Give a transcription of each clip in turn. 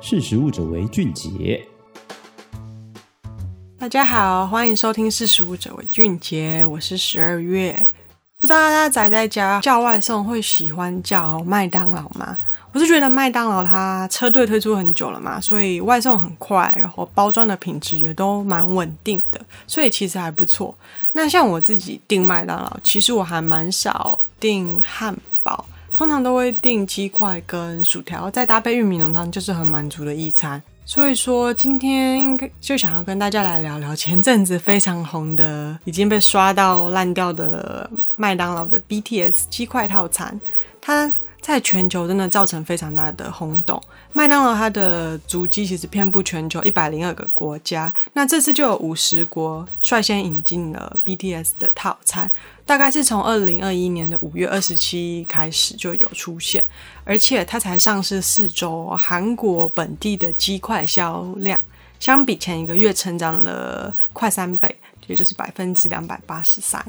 识食物者为俊杰。大家好，欢迎收听识食物者为俊杰，我是十二月。不知道大家宅在家叫外送会喜欢叫麦当劳吗？我是觉得麦当劳它车队推出很久了嘛，所以外送很快，然后包装的品质也都蛮稳定的，所以其实还不错。那像我自己订麦当劳，其实我还蛮少订汉。通常都会订鸡块跟薯条，再搭配玉米浓汤，就是很满足的一餐。所以说，今天应该就想要跟大家来聊聊前阵子非常红的、已经被刷到烂掉的麦当劳的 BTS 鸡块套餐，它。在全球真的造成非常大的轰动。麦当劳它的足迹其实遍布全球一百零二个国家，那这次就有五十国率先引进了 BTS 的套餐，大概是从二零二一年的五月二十七开始就有出现，而且它才上市四周，韩国本地的鸡块销量相比前一个月成长了快三倍，也就是百分之两百八十三。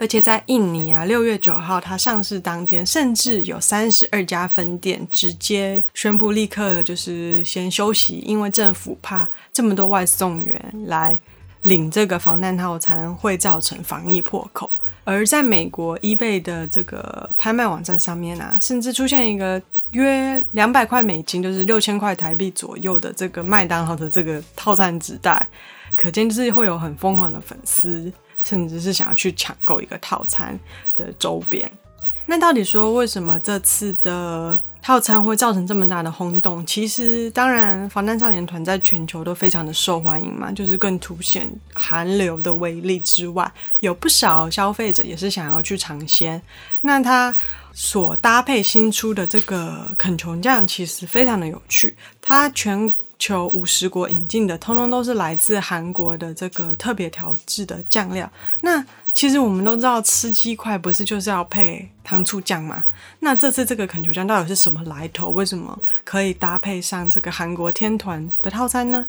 而且在印尼啊，六月九号它上市当天，甚至有三十二家分店直接宣布立刻就是先休息，因为政府怕这么多外送员来领这个防弹套餐会造成防疫破口。而在美国 eBay 的这个拍卖网站上面啊，甚至出现一个约两百块美金，就是六千块台币左右的这个麦当劳的这个套餐纸袋，可见就是会有很疯狂的粉丝。甚至是想要去抢购一个套餐的周边。那到底说为什么这次的套餐会造成这么大的轰动？其实，当然，防弹少年团在全球都非常的受欢迎嘛，就是更凸显韩流的威力之外，有不少消费者也是想要去尝鲜。那它所搭配新出的这个肯琼酱，其实非常的有趣，它全。求五十国引进的，通通都是来自韩国的这个特别调制的酱料。那其实我们都知道，吃鸡块不是就是要配糖醋酱吗？那这次这个肯球酱到底是什么来头？为什么可以搭配上这个韩国天团的套餐呢？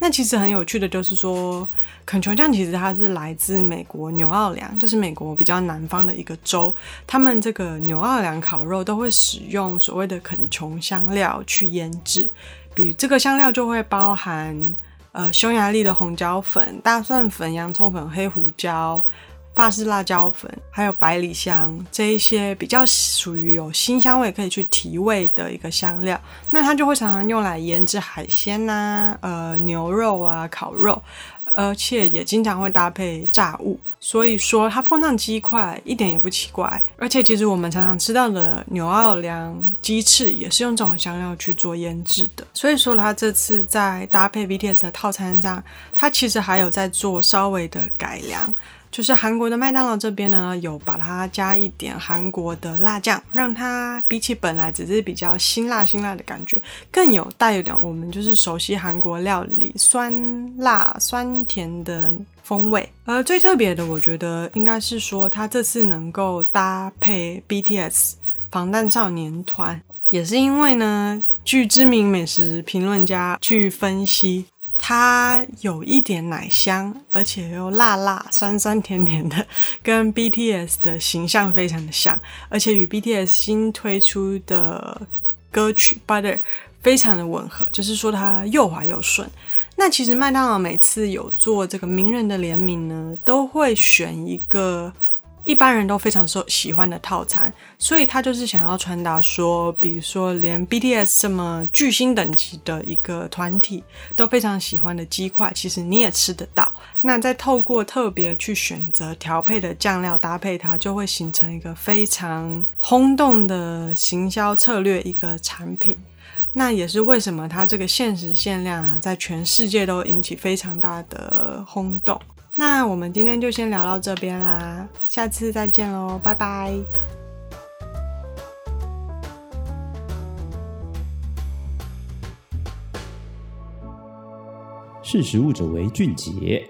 那其实很有趣的就是说，肯球酱其实它是来自美国牛奥良，就是美国比较南方的一个州。他们这个牛奥良烤肉都会使用所谓的肯琼香料去腌制。比这个香料就会包含呃匈牙利的红椒粉、大蒜粉、洋葱粉、黑胡椒、法式辣椒粉，还有百里香这一些比较属于有辛香味可以去提味的一个香料。那它就会常常用来腌制海鲜呐、啊、呃牛肉啊、烤肉。而且也经常会搭配炸物，所以说它碰上鸡块一点也不奇怪。而且其实我们常常吃到的牛奥良鸡翅也是用这种香料去做腌制的。所以说它这次在搭配 BTS 的套餐上，它其实还有在做稍微的改良。就是韩国的麦当劳这边呢，有把它加一点韩国的辣酱，让它比起本来只是比较辛辣辛辣的感觉，更有带有点我们就是熟悉韩国料理酸辣酸甜的风味。而最特别的，我觉得应该是说，它这次能够搭配 BTS 防弹少年团，也是因为呢，据知名美食评论家去分析。它有一点奶香，而且又辣辣、酸酸甜甜的，跟 BTS 的形象非常的像，而且与 BTS 新推出的歌曲《Butter》非常的吻合，就是说它又滑又顺。那其实麦当劳每次有做这个名人的联名呢，都会选一个。一般人都非常受喜欢的套餐，所以他就是想要传达说，比如说连 BTS 这么巨星等级的一个团体都非常喜欢的鸡块，其实你也吃得到。那再透过特别去选择调配的酱料搭配它，就会形成一个非常轰动的行销策略一个产品。那也是为什么它这个限时限量啊，在全世界都引起非常大的轰动。那我们今天就先聊到这边啦，下次再见喽，拜拜。识时务者为俊杰。